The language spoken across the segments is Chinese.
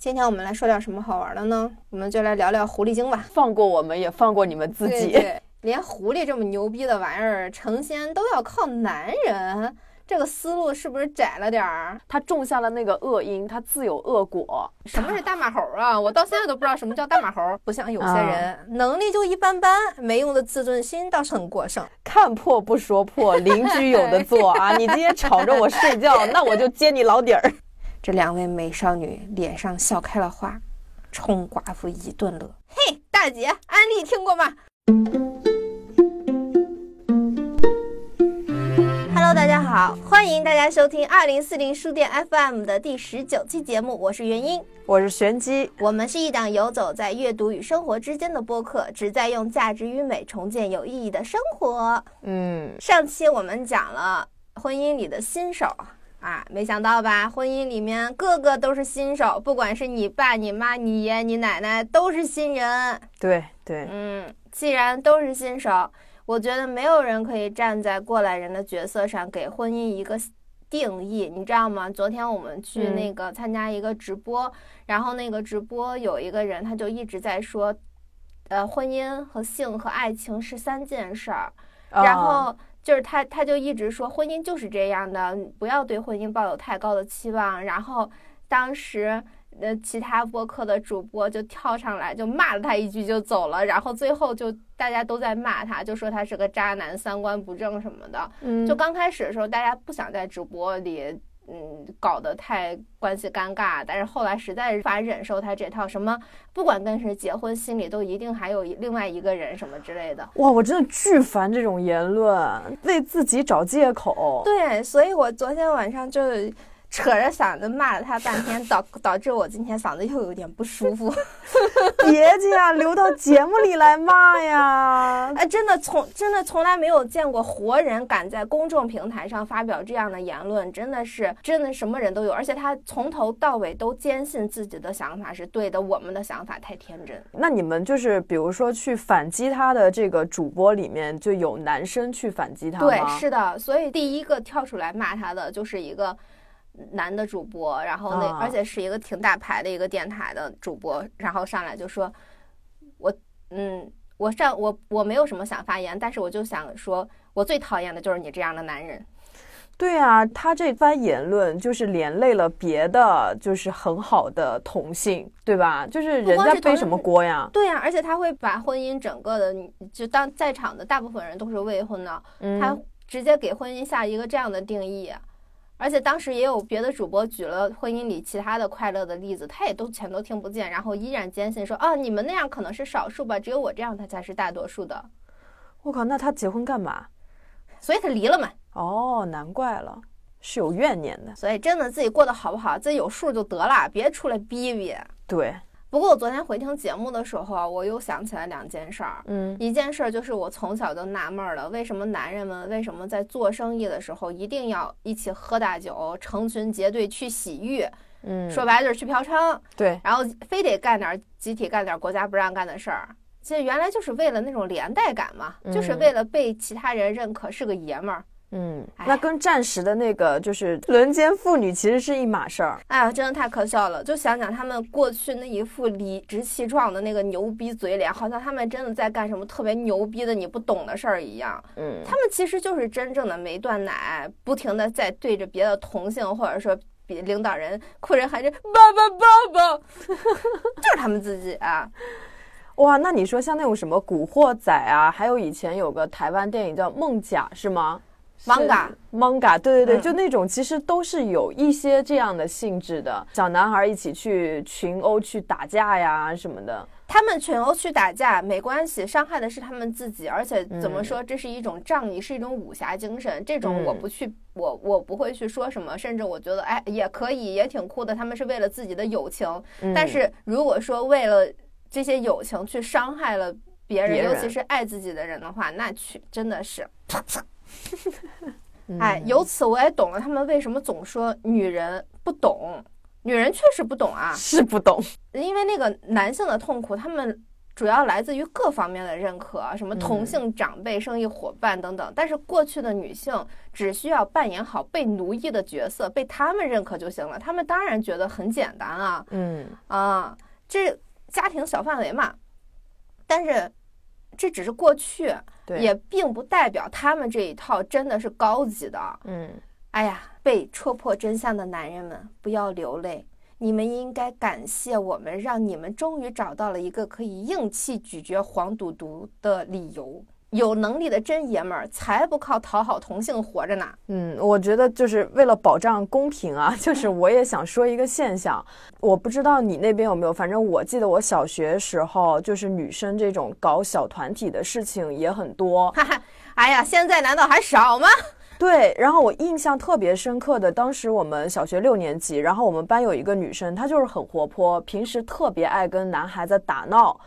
今天我们来说点什么好玩的呢？我们就来聊聊狐狸精吧。放过我们，也放过你们自己。对对，连狐狸这么牛逼的玩意儿成仙都要靠男人，这个思路是不是窄了点儿？他种下了那个恶因，他自有恶果。什么是大马猴啊？我到现在都不知道什么叫大马猴。不像有些人、能力就一般般，没用的自尊心倒是很过剩。看破不说破，邻居有的做啊！你今天吵着我睡觉，那我就揭你老底儿。这两位美少女脸上笑开了花，冲寡妇一顿乐。嘿，大姐，安利听过吗？Hello，大家好，欢迎大家收听二零四零书店 FM 的第十九期节目，我是元英，我是玄机，我们是一档游走在阅读与生活之间的播客，旨在用价值与美重建有意义的生活。嗯，上期我们讲了婚姻里的新手。啊，没想到吧？婚姻里面个个都是新手，不管是你爸、你妈、你爷、你奶奶，都是新人。对对，嗯，既然都是新手，我觉得没有人可以站在过来人的角色上给婚姻一个定义，你知道吗？昨天我们去那个参加一个直播，然后那个直播有一个人，他就一直在说，呃，婚姻和性和爱情是三件事儿，然后。就是他，他就一直说婚姻就是这样的，不要对婚姻抱有太高的期望。然后当时，呃，其他播客的主播就跳上来就骂了他一句就走了。然后最后就大家都在骂他，就说他是个渣男、三观不正什么的。嗯，就刚开始的时候，大家不想在直播里。嗯，搞得太关系尴尬，但是后来实在是无法忍受他这套什么，不管跟谁结婚，心里都一定还有另外一个人什么之类的。哇，我真的巨烦这种言论，为自己找借口。对，所以我昨天晚上就。扯着嗓子骂了他半天，导导致我今天嗓子又有点不舒服。别这样，留到节目里来骂呀！哎，真的从真的从来没有见过活人敢在公众平台上发表这样的言论，真的是真的什么人都有，而且他从头到尾都坚信自己的想法是对的，我们的想法太天真。那你们就是比如说去反击他的这个主播里面就有男生去反击他吗？对，是的，所以第一个跳出来骂他的就是一个。男的主播，然后那而且是一个挺大牌的一个电台的主播，然后上来就说，我嗯，我上我我没有什么想发言，但是我就想说，我最讨厌的就是你这样的男人。对啊，他这番言论就是连累了别的，就是很好的同性，对吧？就是人家背什么锅呀？对呀，而且他会把婚姻整个的，就当在场的大部分人都是未婚的，他直接给婚姻下一个这样的定义。而且当时也有别的主播举了婚姻里其他的快乐的例子，他也都全都听不见，然后依然坚信说啊，你们那样可能是少数吧，只有我这样他才是大多数的。我靠，那他结婚干嘛？所以他离了嘛。哦，难怪了，是有怨念的。所以真的自己过得好不好，自己有数就得了，别出来逼逼。对。不过我昨天回听节目的时候，我又想起来两件事儿。嗯，一件事儿就是我从小就纳闷了，为什么男人们为什么在做生意的时候一定要一起喝大酒，成群结队去洗浴？嗯，说白了就是去嫖娼。对，然后非得干点集体干点国家不让干的事儿。其实原来就是为了那种连带感嘛，就是为了被其他人认可是个爷们儿。嗯，那跟战时的那个就是轮奸妇女其实是一码事儿。哎呀，真的太可笑了！就想想他们过去那一副理直气壮的那个牛逼嘴脸，好像他们真的在干什么特别牛逼的你不懂的事儿一样。嗯，他们其实就是真正的没断奶，不停的在对着别的同性或者说比领导人哭着喊着爸爸爸爸，就是他们自己啊。哇，那你说像那种什么《古惑仔》啊，还有以前有个台湾电影叫《梦甲》，是吗？manga，manga，对对对，就那种其实都是有一些这样的性质的，小男孩一起去群殴去打架呀什么的。他们群殴去打架没关系，伤害的是他们自己，而且怎么说，这是一种仗义，是一种武侠精神。这种我不去，我我不会去说什么，甚至我觉得哎也可以，也挺酷的。他们是为了自己的友情，但是如果说为了这些友情去伤害了别人，尤其是爱自己的人的话，那去真的是。哎，由此我也懂了，他们为什么总说女人不懂，女人确实不懂啊，是不懂，因为那个男性的痛苦，他们主要来自于各方面的认可，什么同性长辈、生意伙伴等等。但是过去的女性只需要扮演好被奴役的角色，被他们认可就行了。他们当然觉得很简单啊，嗯啊，这家庭小范围嘛。但是这只是过去，也并不代表他们这一套真的是高级的。嗯，哎呀，被戳破真相的男人们，不要流泪。你们应该感谢我们，让你们终于找到了一个可以硬气咀嚼黄赌毒的理由。有能力的真爷们儿才不靠讨好同性活着呢。嗯，我觉得就是为了保障公平啊，就是我也想说一个现象，我不知道你那边有没有，反正我记得我小学时候就是女生这种搞小团体的事情也很多。哈哈，哎呀，现在难道还少吗？对，然后我印象特别深刻的，当时我们小学六年级，然后我们班有一个女生，她就是很活泼，平时特别爱跟男孩子打闹，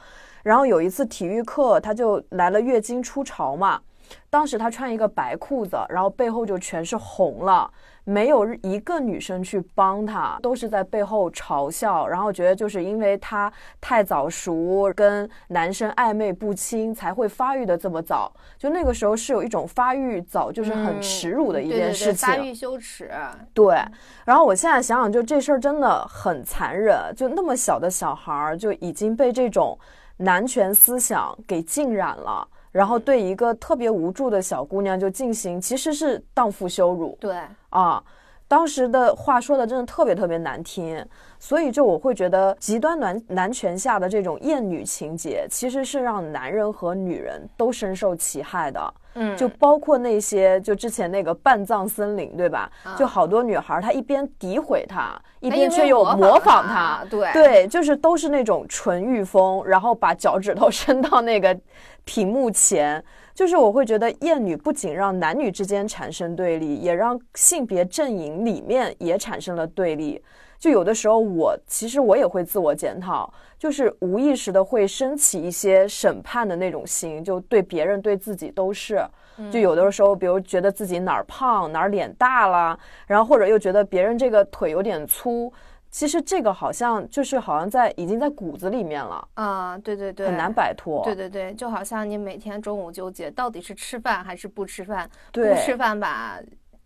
然后有一次体育课，她就来了月经初潮嘛，当时她穿一个白裤子，然后背后就全是红了。没有一个女生去帮她，都是在背后嘲笑，然后觉得就是因为她太早熟，跟男生暧昧不清，才会发育的这么早。就那个时候是有一种发育早就是很耻辱的一件事情，发育羞耻。对。然后我现在想想，就这事儿真的很残忍，就那么小的小孩儿就已经被这种男权思想给浸染了。然后对一个特别无助的小姑娘就进行，其实是荡妇羞辱。对啊，当时的话说的真的特别特别难听，所以就我会觉得极端男男权下的这种厌女情节，其实是让男人和女人都深受其害的。嗯，就包括那些，就之前那个半藏森林，对吧？就好多女孩，她一边诋毁他，一边却又模仿他，对对，就是都是那种纯欲风，然后把脚趾头伸到那个屏幕前，就是我会觉得厌女不仅让男女之间产生对立，也让性别阵营里面也产生了对立。就有的时候，我其实我也会自我检讨，就是无意识的会升起一些审判的那种心，就对别人对自己都是。就有的时候，比如觉得自己哪儿胖哪儿脸大了，然后或者又觉得别人这个腿有点粗，其实这个好像就是好像在已经在骨子里面了啊。对对对，很难摆脱。对对对，就好像你每天中午纠结到底是吃饭还是不吃饭，不吃饭吧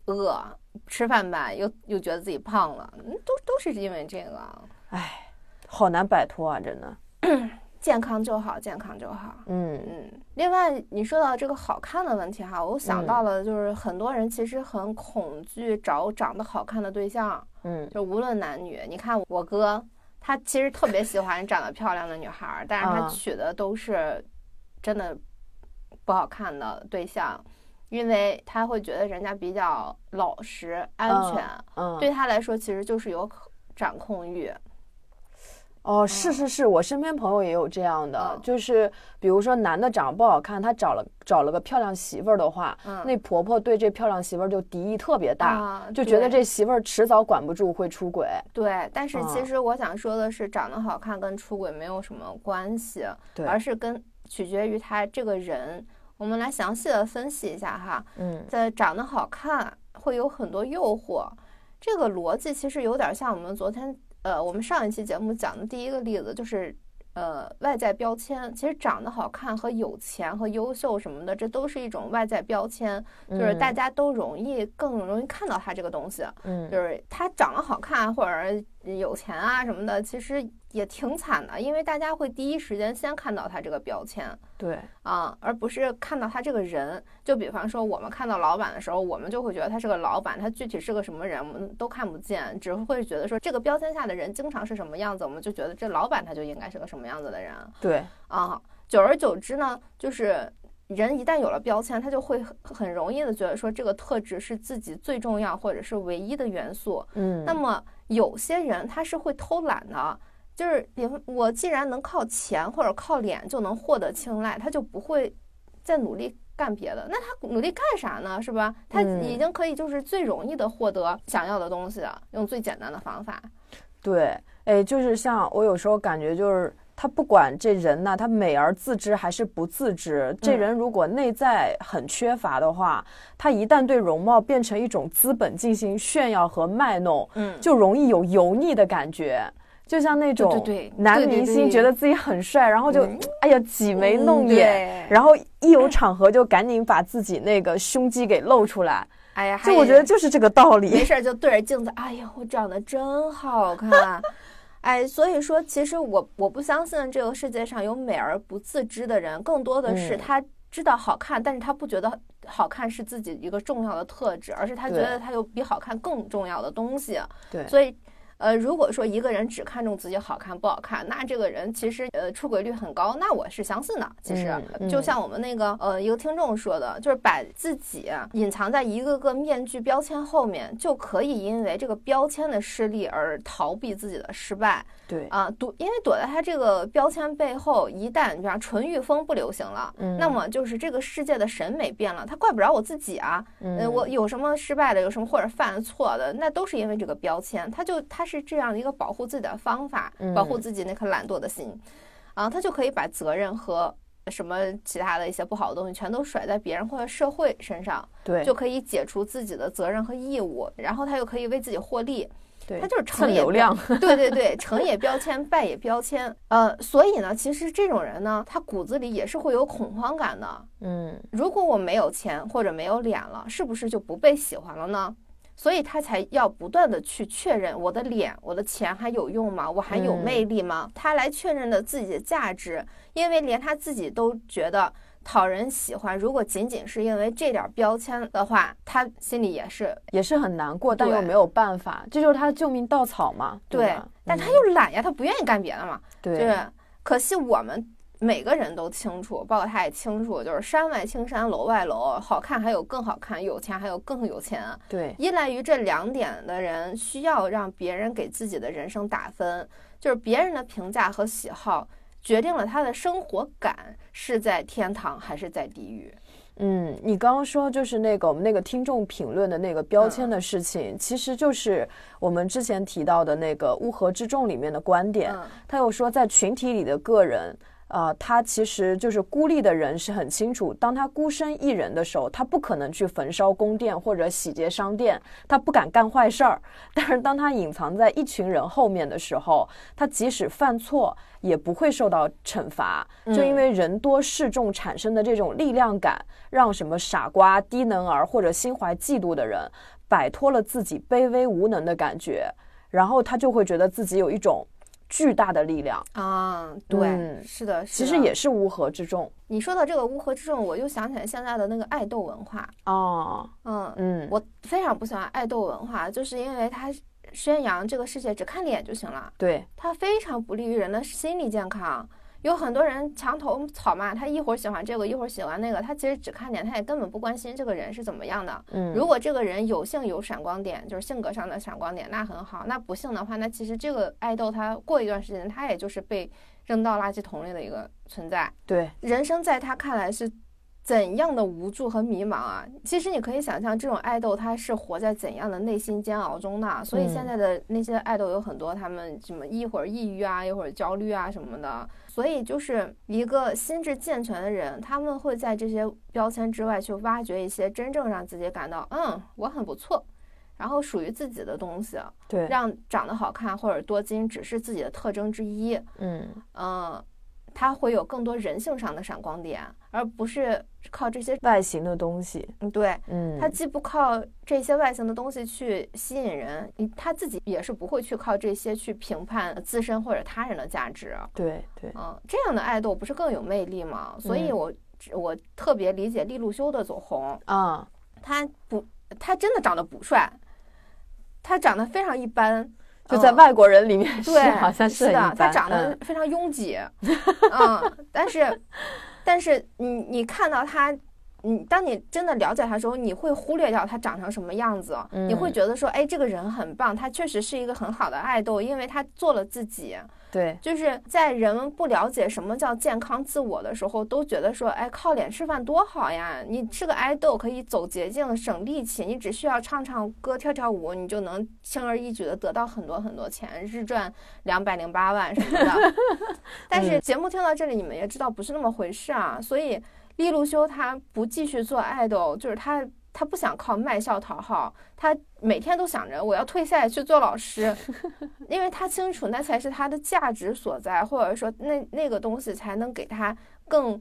饿。吃饭吧，又又觉得自己胖了，嗯，都都是因为这个，哎，好难摆脱啊，真的。健康就好，健康就好。嗯嗯。另外，你说到这个好看的问题哈，我想到了，就是很多人其实很恐惧找长得好看的对象。嗯。就无论男女，你看我哥，他其实特别喜欢长得漂亮的女孩，但是他娶的都是真的不好看的对象。因为他会觉得人家比较老实、安全，嗯，对他来说其实就是有掌控欲。哦，是是是，我身边朋友也有这样的，就是比如说男的长得不好看，他找了找了个漂亮媳妇儿的话，那婆婆对这漂亮媳妇儿就敌意特别大，就觉得这媳妇儿迟早管不住会出轨。对，但是其实我想说的是，长得好看跟出轨没有什么关系，而是跟取决于他这个人。我们来详细的分析一下哈，嗯，在长得好看会有很多诱惑，这个逻辑其实有点像我们昨天，呃，我们上一期节目讲的第一个例子，就是呃外在标签。其实长得好看和有钱和优秀什么的，这都是一种外在标签，就是大家都容易更容易看到他这个东西，嗯，就是他长得好看或者有钱啊什么的，其实。也挺惨的，因为大家会第一时间先看到他这个标签，对啊，而不是看到他这个人。就比方说，我们看到老板的时候，我们就会觉得他是个老板，他具体是个什么人，我们都看不见，只会觉得说这个标签下的人经常是什么样子，我们就觉得这老板他就应该是个什么样子的人。对啊，久而久之呢，就是人一旦有了标签，他就会很容易的觉得说这个特质是自己最重要或者是唯一的元素。嗯，那么有些人他是会偷懒的。就是，比如我既然能靠钱或者靠脸就能获得青睐，他就不会再努力干别的。那他努力干啥呢？是吧？他已经可以就是最容易的获得想要的东西了，用最简单的方法。对，哎，就是像我有时候感觉，就是他不管这人呢，他美而自知还是不自知，这人如果内在很缺乏的话，他一旦对容貌变成一种资本进行炫耀和卖弄，嗯，就容易有油腻的感觉。就像那种男明星觉得自己很帅，然后就哎呀挤眉弄眼，然后一有场合就赶紧把自己那个胸肌给露出来。哎呀，就我觉得就是这个道理。没事就对着镜子，哎呀，我长得真好看。哎，所以说，其实我我不相信这个世界上有美而不自知的人，更多的是他知道好看，但是他不觉得好看是自己一个重要的特质，而是他觉得他有比好看更重要的东西。对，所以。呃，如果说一个人只看重自己好看不好看，那这个人其实呃出轨率很高，那我是相信的。其实就像我们那个呃一个听众说的，就是把自己隐藏在一个个面具标签后面，就可以因为这个标签的失利而逃避自己的失败。对啊，躲，因为躲在他这个标签背后，一旦比方纯欲风不流行了，那么就是这个世界的审美变了，他怪不着我自己啊。嗯，我有什么失败的，有什么或者犯错的，那都是因为这个标签，他就他是这样的一个保护自己的方法，保护自己那颗懒惰的心，啊，他就可以把责任和什么其他的一些不好的东西全都甩在别人或者社会身上，对，就可以解除自己的责任和义务，然后他又可以为自己获利。对，他就是成也流量，对对对，成也标签，败也标签。呃，所以呢，其实这种人呢，他骨子里也是会有恐慌感的。嗯，如果我没有钱或者没有脸了，是不是就不被喜欢了呢？所以他才要不断的去确认我的脸、我的钱还有用吗？我还有魅力吗？他来确认的自己的价值，因为连他自己都觉得。讨人喜欢，如果仅仅是因为这点标签的话，他心里也是也是很难过，但又没有办法，这就是他的救命稻草嘛。对，但他又懒呀，他不愿意干别的嘛。对，就是可惜我们每个人都清楚，包括他也清楚，就是山外青山楼外楼，好看还有更好看，有钱还有更有钱。对，依赖于这两点的人，需要让别人给自己的人生打分，就是别人的评价和喜好。决定了他的生活感是在天堂还是在地狱？嗯，你刚刚说就是那个我们那个听众评论的那个标签的事情，其实就是我们之前提到的那个乌合之众里面的观点。他又说，在群体里的个人。呃，他其实就是孤立的人是很清楚，当他孤身一人的时候，他不可能去焚烧宫殿或者洗劫商店，他不敢干坏事儿。但是当他隐藏在一群人后面的时候，他即使犯错也不会受到惩罚，就因为人多势众产生的这种力量感，让什么傻瓜、低能儿或者心怀嫉妒的人摆脱了自己卑微无能的感觉，然后他就会觉得自己有一种。巨大的力量啊！对，是的，其实也是乌合之众。你说到这个乌合之众，我就想起来现在的那个爱豆文化哦，嗯嗯，我非常不喜欢爱豆文化，就是因为它宣扬这个世界只看脸就行了，对，它非常不利于人的心理健康。有很多人墙头草嘛，他一会儿喜欢这个，一会儿喜欢那个，他其实只看脸，他也根本不关心这个人是怎么样的。嗯，如果这个人有幸有闪光点，就是性格上的闪光点，那很好；那不幸的话，那其实这个爱豆他过一段时间，他也就是被扔到垃圾桶里的一个存在。对，人生在他看来是。怎样的无助和迷茫啊！其实你可以想象，这种爱豆他是活在怎样的内心煎熬中呢？所以现在的那些爱豆有很多，他们什么一会儿抑郁啊，一会儿焦虑啊什么的。所以就是一个心智健全的人，他们会在这些标签之外去挖掘一些真正让自己感到嗯我很不错，然后属于自己的东西。对，让长得好看或者多金只是自己的特征之一。嗯嗯。他会有更多人性上的闪光点，而不是靠这些外形的东西。嗯，对，嗯，他既不靠这些外形的东西去吸引人，他自己也是不会去靠这些去评判自身或者他人的价值。对对，嗯，这样的爱豆不是更有魅力吗？所以我我特别理解利路修的走红啊，他不，他真的长得不帅，他长得非常一般。就在外国人里面，对，好像是的，他长得非常拥挤，嗯，但是，但是你你看到他，你当你真的了解他的时候，你会忽略掉他长成什么样子，你会觉得说，哎，这个人很棒，他确实是一个很好的爱豆，因为他做了自己。对，就是在人们不了解什么叫健康自我的时候，都觉得说，哎，靠脸吃饭多好呀！你是个爱豆，可以走捷径，省力气，你只需要唱唱歌、跳跳舞，你就能轻而易举的得到很多很多钱，日赚 两百零八万什么的。但是节目听到这里，你们也知道不是那么回事啊。所以利路修他不继续做爱豆，就是他。他不想靠卖笑讨好，他每天都想着我要退赛去做老师，因为他清楚那才是他的价值所在，或者说那那个东西才能给他更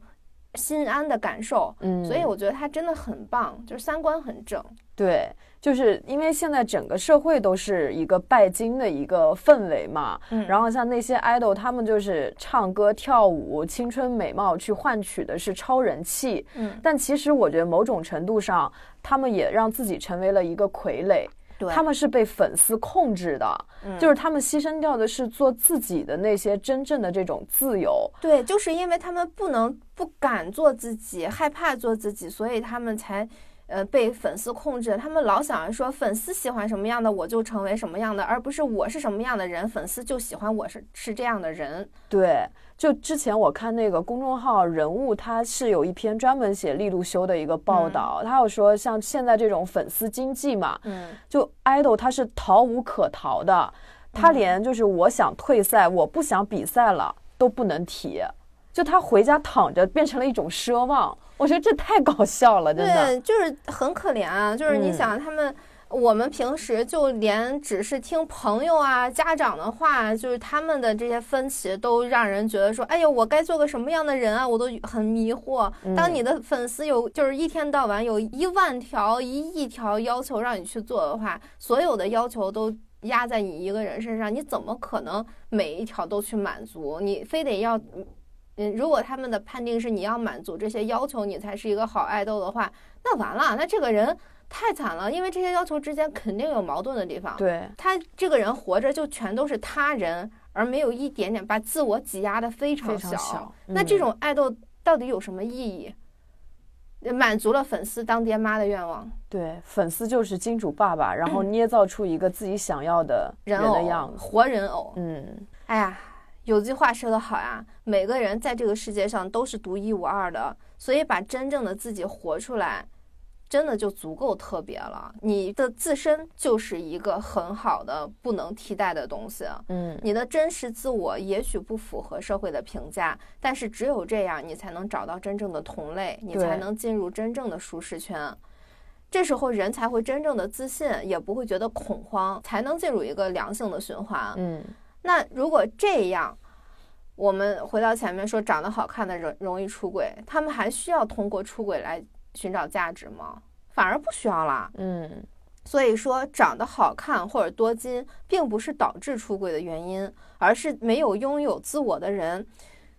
心安的感受。嗯，所以我觉得他真的很棒，就是三观很正。对。就是因为现在整个社会都是一个拜金的一个氛围嘛，嗯，然后像那些 idol，他们就是唱歌跳舞、青春美貌去换取的是超人气，嗯，但其实我觉得某种程度上，他们也让自己成为了一个傀儡，对，他们是被粉丝控制的，就是他们牺牲掉的是做自己的那些真正的这种自由，对，就是因为他们不能、不敢做自己，害怕做自己，所以他们才。呃，被粉丝控制，他们老想着说粉丝喜欢什么样的，我就成为什么样的，而不是我是什么样的人，粉丝就喜欢我是是这样的人。对，就之前我看那个公众号人物，他是有一篇专门写利路修的一个报道，他有说像现在这种粉丝经济嘛，嗯，就 idol 他是逃无可逃的，他连就是我想退赛，我不想比赛了都不能提。就他回家躺着变成了一种奢望，我觉得这太搞笑了，真的。对，就是很可怜啊。就是你想他们，我们平时就连只是听朋友啊、家长的话，就是他们的这些分歧，都让人觉得说，哎呦，我该做个什么样的人啊？我都很迷惑。当你的粉丝有，就是一天到晚有一万条、一亿条要求让你去做的话，所有的要求都压在你一个人身上，你怎么可能每一条都去满足？你非得要。嗯，如果他们的判定是你要满足这些要求，你才是一个好爱豆的话，那完了，那这个人太惨了，因为这些要求之间肯定有矛盾的地方。对他这个人活着就全都是他人，而没有一点点把自我挤压的非常小。那这种爱豆到底有什么意义？满足了粉丝当爹妈的愿望。对，粉丝就是金主爸爸，然后捏造出一个自己想要的人的样子，活人偶。嗯，哎呀。有句话说得好呀，每个人在这个世界上都是独一无二的，所以把真正的自己活出来，真的就足够特别了。你的自身就是一个很好的、不能替代的东西。嗯，你的真实自我也许不符合社会的评价，但是只有这样，你才能找到真正的同类，你才能进入真正的舒适圈。这时候人才会真正的自信，也不会觉得恐慌，才能进入一个良性的循环。嗯。那如果这样，我们回到前面说，长得好看的容容易出轨，他们还需要通过出轨来寻找价值吗？反而不需要啦。嗯，所以说，长得好看或者多金，并不是导致出轨的原因，而是没有拥有自我的人，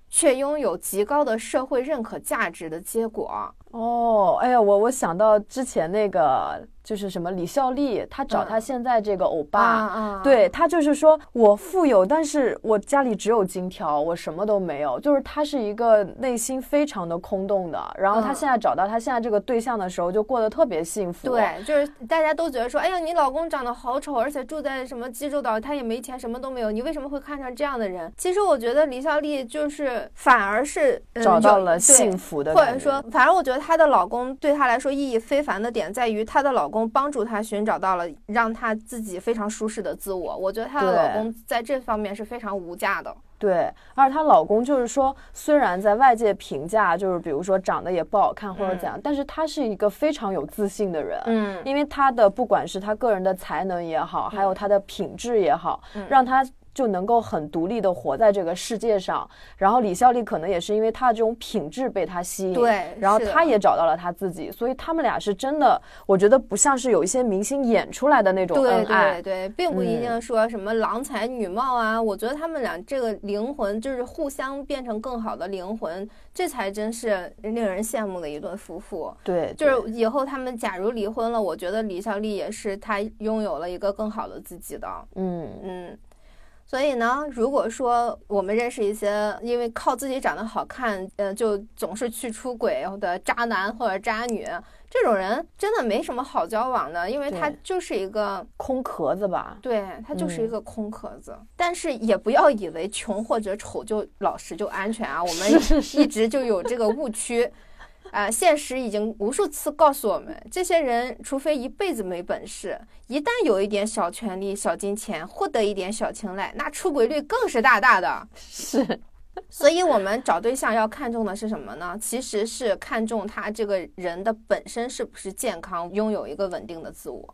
却拥有极高的社会认可价值的结果。哦，哎呀，我我想到之前那个。就是什么李孝利，他找他现在这个欧巴，对他就是说我富有，但是我家里只有金条，我什么都没有。就是他是一个内心非常的空洞的。然后他现在找到他现在这个对象的时候，就过得特别幸福。对，就是大家都觉得说，哎呀，你老公长得好丑，而且住在什么济州岛，他也没钱，什么都没有，你为什么会看上这样的人？其实我觉得李孝利就是反而是找到了幸福的，或者说，反正我觉得她的老公对她来说意义非凡的点在于她的老公。帮助她寻找到了让她自己非常舒适的自我，我觉得她的老公在这方面是非常无价的。对，而她老公就是说，虽然在外界评价就是比如说长得也不好看或者怎样，但是他是一个非常有自信的人。嗯，因为他的不管是他个人的才能也好，还有他的品质也好，让他。就能够很独立的活在这个世界上，然后李孝利可能也是因为他的这种品质被他吸引，对，然后他也找到了他自己，所以他们俩是真的，我觉得不像是有一些明星演出来的那种恩爱，对对，并不一定说什么郎才女貌啊，我觉得他们俩这个灵魂就是互相变成更好的灵魂，这才真是令人羡慕的一对夫妇。对，就是以后他们假如离婚了，我觉得李孝利也是他拥有了一个更好的自己的，嗯嗯。所以呢，如果说我们认识一些因为靠自己长得好看，呃，就总是去出轨的渣男或者渣女，这种人真的没什么好交往的，因为他就是一个空壳子吧？对他就是一个空壳子。但是也不要以为穷或者丑就老实就安全啊，我们一直就有这个误区。啊，现实已经无数次告诉我们，这些人除非一辈子没本事，一旦有一点小权利、小金钱，获得一点小青睐，那出轨率更是大大的。是，所以我们找对象要看重的是什么呢？其实是看重他这个人的本身是不是健康，拥有一个稳定的自我。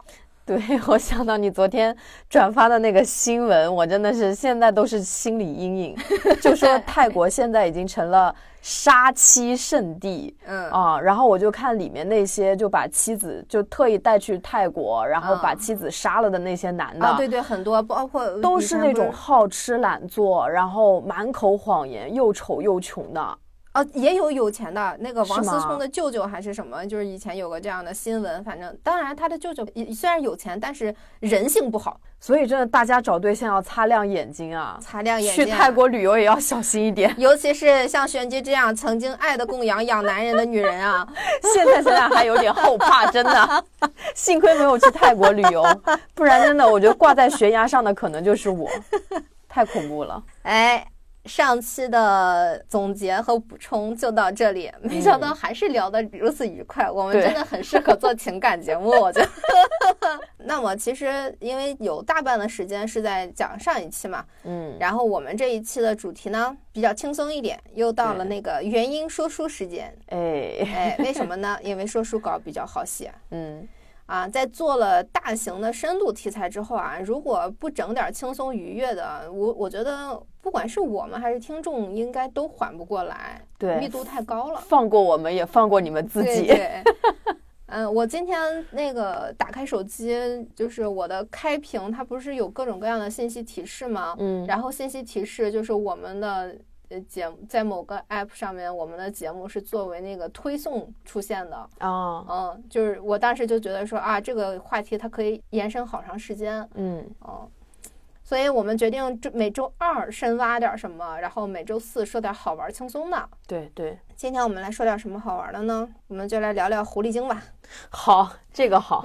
对 我想到你昨天转发的那个新闻，我真的是现在都是心理阴影。就说泰国现在已经成了杀妻圣地，嗯啊，然后我就看里面那些就把妻子就特意带去泰国，然后把妻子杀了的那些男的，对对，很多包括都是那种好吃懒做，然后满口谎言，又丑又穷的。啊，也有有钱的那个王思聪的舅舅还是什么，就是以前有个这样的新闻。反正当然他的舅舅虽然有钱，但是人性不好。所以真的，大家找对象要擦亮眼睛啊，擦亮眼睛。去泰国旅游也要小心一点，尤其是像玄机这样曾经爱的供养养男人的女人啊，现在想想还有点后怕，真的。幸亏没有去泰国旅游，不然真的我觉得挂在悬崖上的可能就是我，太恐怖了。哎。上期的总结和补充就到这里，没想到还是聊得如此愉快。我们真的很适合做情感节目，我觉得。那么其实因为有大半的时间是在讲上一期嘛，嗯，然后我们这一期的主题呢比较轻松一点，又到了那个原因说书时间。哎哎，为什么呢？因为说书稿比较好写，嗯。啊，在做了大型的深度题材之后啊，如果不整点轻松愉悦的，我我觉得不管是我们还是听众，应该都缓不过来，对，密度太高了。放过我们，也放过你们自己。对，嗯，我今天那个打开手机，就是我的开屏，它不是有各种各样的信息提示吗？嗯，然后信息提示就是我们的。节目在某个 app 上面，我们的节目是作为那个推送出现的啊，嗯，就是我当时就觉得说啊，这个话题它可以延伸好长时间，嗯，哦，所以我们决定这每周二深挖点什么，然后每周四说点好玩轻松的。对对，今天我们来说点什么好玩的呢？我们就来聊聊狐狸精吧。好，这个好。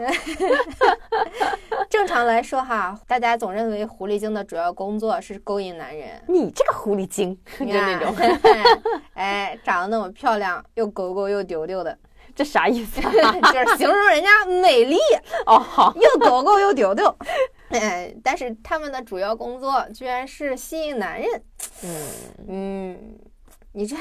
正常来说哈，大家总认为狐狸精的主要工作是勾引男人。你这个狐狸精，就那种，哎，长得那么漂亮，又狗狗又丢丢的，这啥意思？就是形容人家美丽哦，好，又狗狗又丢丢。哎，但是他们的主要工作居然是吸引男人。嗯嗯，你这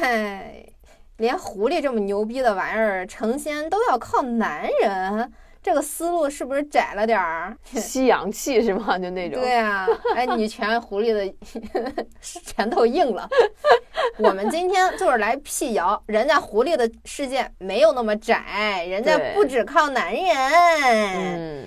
连狐狸这么牛逼的玩意儿成仙都要靠男人。这个思路是不是窄了点儿？吸阳气是吗？就那种。对啊，哎，你全狐狸的 拳头硬了。我们今天就是来辟谣，人家狐狸的世界没有那么窄，人家不只靠男人。嗯。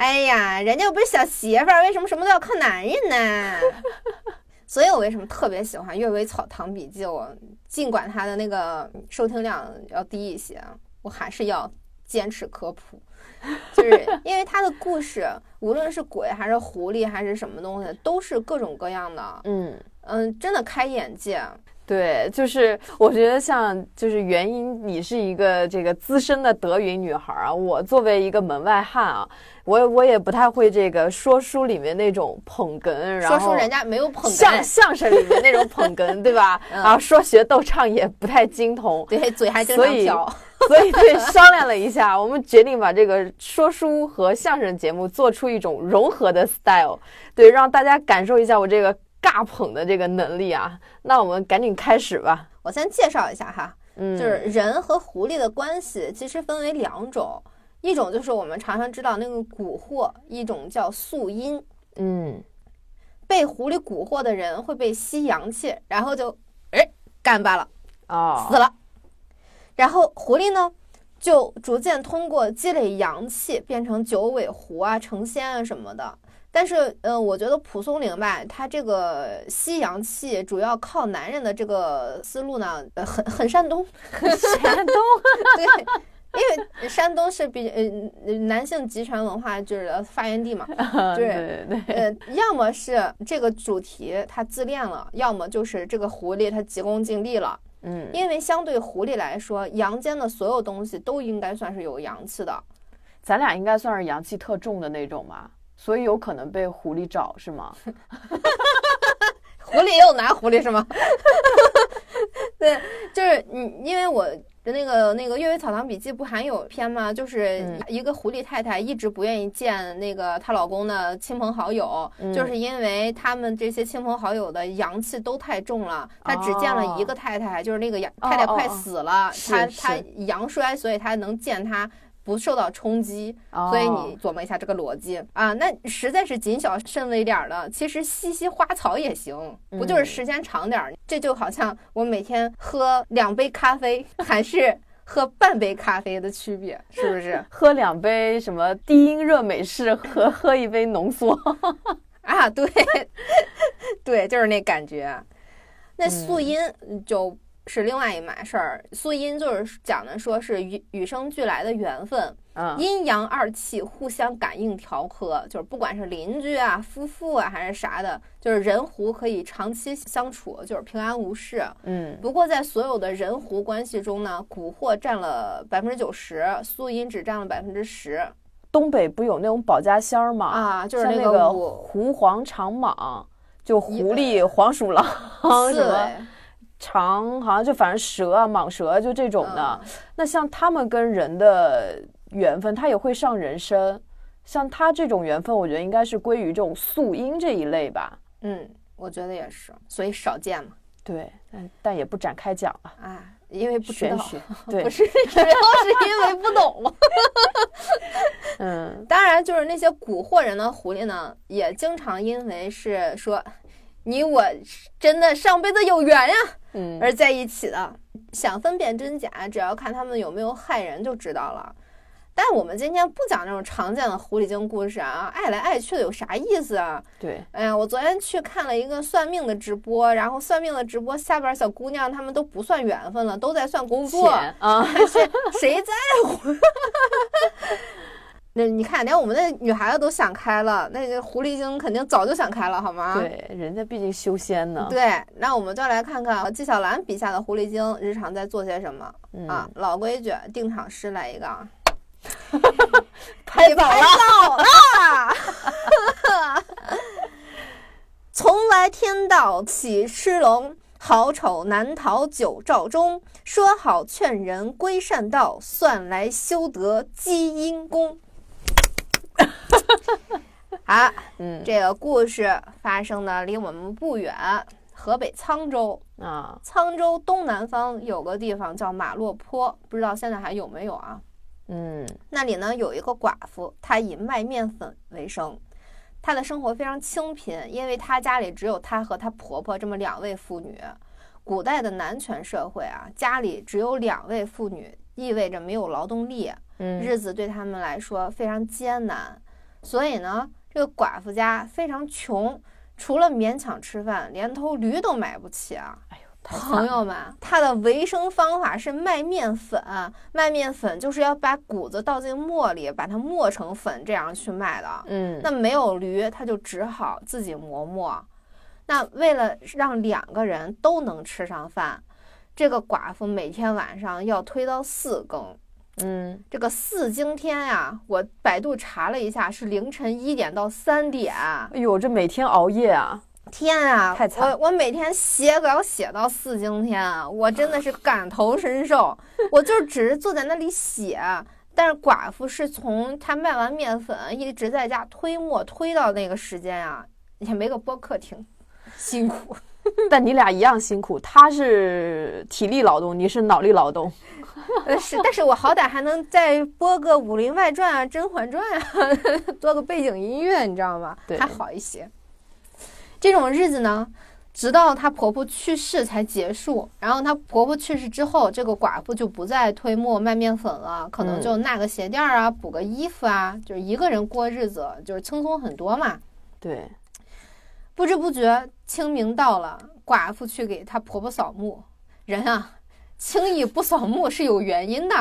哎呀，人家又不是小媳妇儿，为什么什么都要靠男人呢？所以我为什么特别喜欢《阅微草堂笔记》？我尽管它的那个收听量要低一些，我还是要坚持科普。就是因为它的故事，无论是鬼还是狐狸还是什么东西，都是各种各样的。嗯嗯，真的开眼界。对，就是我觉得像就是原因，你是一个这个资深的德云女孩啊，我作为一个门外汉啊，我我也不太会这个说书里面那种捧哏，然后说书人家没有捧哏，相相声里面那种捧哏，对吧？然后说学逗唱也不太精通，对，嘴还经常瓢。所以对商量了一下，我们决定把这个说书和相声节目做出一种融合的 style，对，让大家感受一下我这个尬捧的这个能力啊。那我们赶紧开始吧。我先介绍一下哈，嗯，就是人和狐狸的关系其实分为两种，一种就是我们常常知道那个蛊惑，一种叫宿阴。嗯，被狐狸蛊惑的人会被吸阳气，然后就哎干巴了，哦，死了。然后狐狸呢，就逐渐通过积累阳气，变成九尾狐啊、成仙啊什么的。但是，嗯，我觉得蒲松龄吧，他这个吸阳气主要靠男人的这个思路呢，很很山东，山东，对，因为山东是比呃男性集权文化就是发源地嘛，对对对，呃，要么是这个主题他自恋了，要么就是这个狐狸他急功近利了。嗯，因为相对狐狸来说，阳间的所有东西都应该算是有阳气的，咱俩应该算是阳气特重的那种吧，所以有可能被狐狸找是吗？狐狸也有男狐狸是吗？对，就是你，因为我的那个那个《阅微草堂笔记》不还有篇吗？就是一个狐狸太太一直不愿意见那个她老公的亲朋好友，就是因为他们这些亲朋好友的阳气都太重了。她只见了一个太太，就是那个阳太太快死了，她她阳衰，所以她能见她。不受到冲击，所以你琢磨一下这个逻辑啊。那实在是谨小慎微点儿的，其实吸吸花草也行，不就是时间长点儿？这就好像我每天喝两杯咖啡，还是喝半杯咖啡的区别，是不是？喝两杯什么低音热美式和喝一杯浓缩 啊？对，对，就是那感觉。那素音就。是另外一码事儿，素阴就是讲的，说是与与生俱来的缘分，嗯阴阳二气互相感应调和，就是不管是邻居啊、夫妇啊还是啥的，就是人狐可以长期相处，就是平安无事。嗯，不过在所有的人狐关系中呢，蛊惑占了百分之九十，素阴只占了百分之十。东北不有那种保家仙儿吗？啊，就是那个狐黄长蟒，就狐狸、黄鼠狼什么。长好像就反正蛇啊蟒蛇就这种的，那像他们跟人的缘分，他也会上人身。像他这种缘分，我觉得应该是归于这种素因这一类吧。嗯，我觉得也是，所以少见嘛。对，但但也不展开讲了啊，因为不玄学，对，不是主要是因为不懂。嗯，当然就是那些蛊惑人的狐狸呢，也经常因为是说。你我真的上辈子有缘呀，嗯，而在一起的。想分辨真假，只要看他们有没有害人就知道了。但我们今天不讲这种常见的狐狸精故事啊，爱来爱去的有啥意思啊？对，哎呀，我昨天去看了一个算命的直播，然后算命的直播下边小姑娘她们都不算缘分了，都在算工作啊，谁谁在乎？那你看，连我们那女孩子都想开了，那个狐狸精肯定早就想开了，好吗？对，人家毕竟修仙呢。对，那我们就来看看纪晓岚笔下的狐狸精日常在做些什么啊？老规矩，定场诗来一个。拍早了 从来天道起吃龙，好丑难逃九照中。说好劝人归善道，算来修得积阴功。好，嗯，这个故事发生的离我们不远，河北沧州啊。沧州东南方有个地方叫马洛坡，不知道现在还有没有啊？嗯，那里呢有一个寡妇，她以卖面粉为生，她的生活非常清贫，因为她家里只有她和她婆婆这么两位妇女。古代的男权社会啊，家里只有两位妇女，意味着没有劳动力。日子对他们来说非常艰难，所以呢，这个寡妇家非常穷，除了勉强吃饭，连头驴都买不起啊！哎呦，朋友们，他的维生方法是卖面粉，卖面粉就是要把谷子倒进磨里，把它磨成粉，这样去卖的。嗯，那没有驴，他就只好自己磨磨。那为了让两个人都能吃上饭，这个寡妇每天晚上要推到四更。嗯，这个四更天呀，我百度查了一下，是凌晨一点到三点。哎呦，这每天熬夜啊！天啊，太惨！我我每天写稿写到四更天，我真的是感同身受。我就只是坐在那里写，但是寡妇是从她卖完面粉，一直在家推磨推到那个时间啊，也没个播客听，辛苦。但你俩一样辛苦，他是体力劳动，你是脑力劳动。呃，是，但是我好歹还能再播个《武林外传》啊，《甄嬛传》啊，做个背景音乐，你知道吗？对，还好一些。这种日子呢，直到她婆婆去世才结束。然后她婆婆去世之后，这个寡妇就不再推磨卖面粉了，可能就纳个鞋垫啊，补个衣服啊，就是一个人过日子，就是轻松很多嘛。对。不知不觉清明到了，寡妇去给她婆婆扫墓，人啊。轻易不扫墓是有原因的，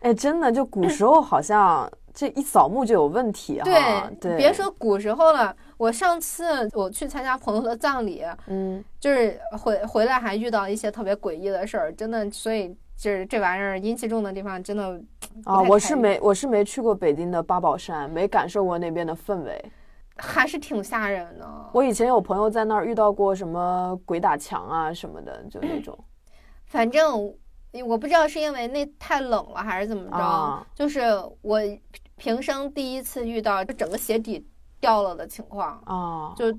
哎，真的，就古时候好像这一扫墓就有问题哈。对，别说古时候了，我上次我去参加朋友的葬礼，嗯，就是回回来还遇到一些特别诡异的事儿，真的，所以就是这玩意儿阴气重的地方真的啊，我是没我是没去过北京的八宝山，没感受过那边的氛围，还是挺吓人的。我以前有朋友在那儿遇到过什么鬼打墙啊什么的，就那种。反正我不知道是因为那太冷了还是怎么着，就是我平生第一次遇到就整个鞋底掉了的情况啊，就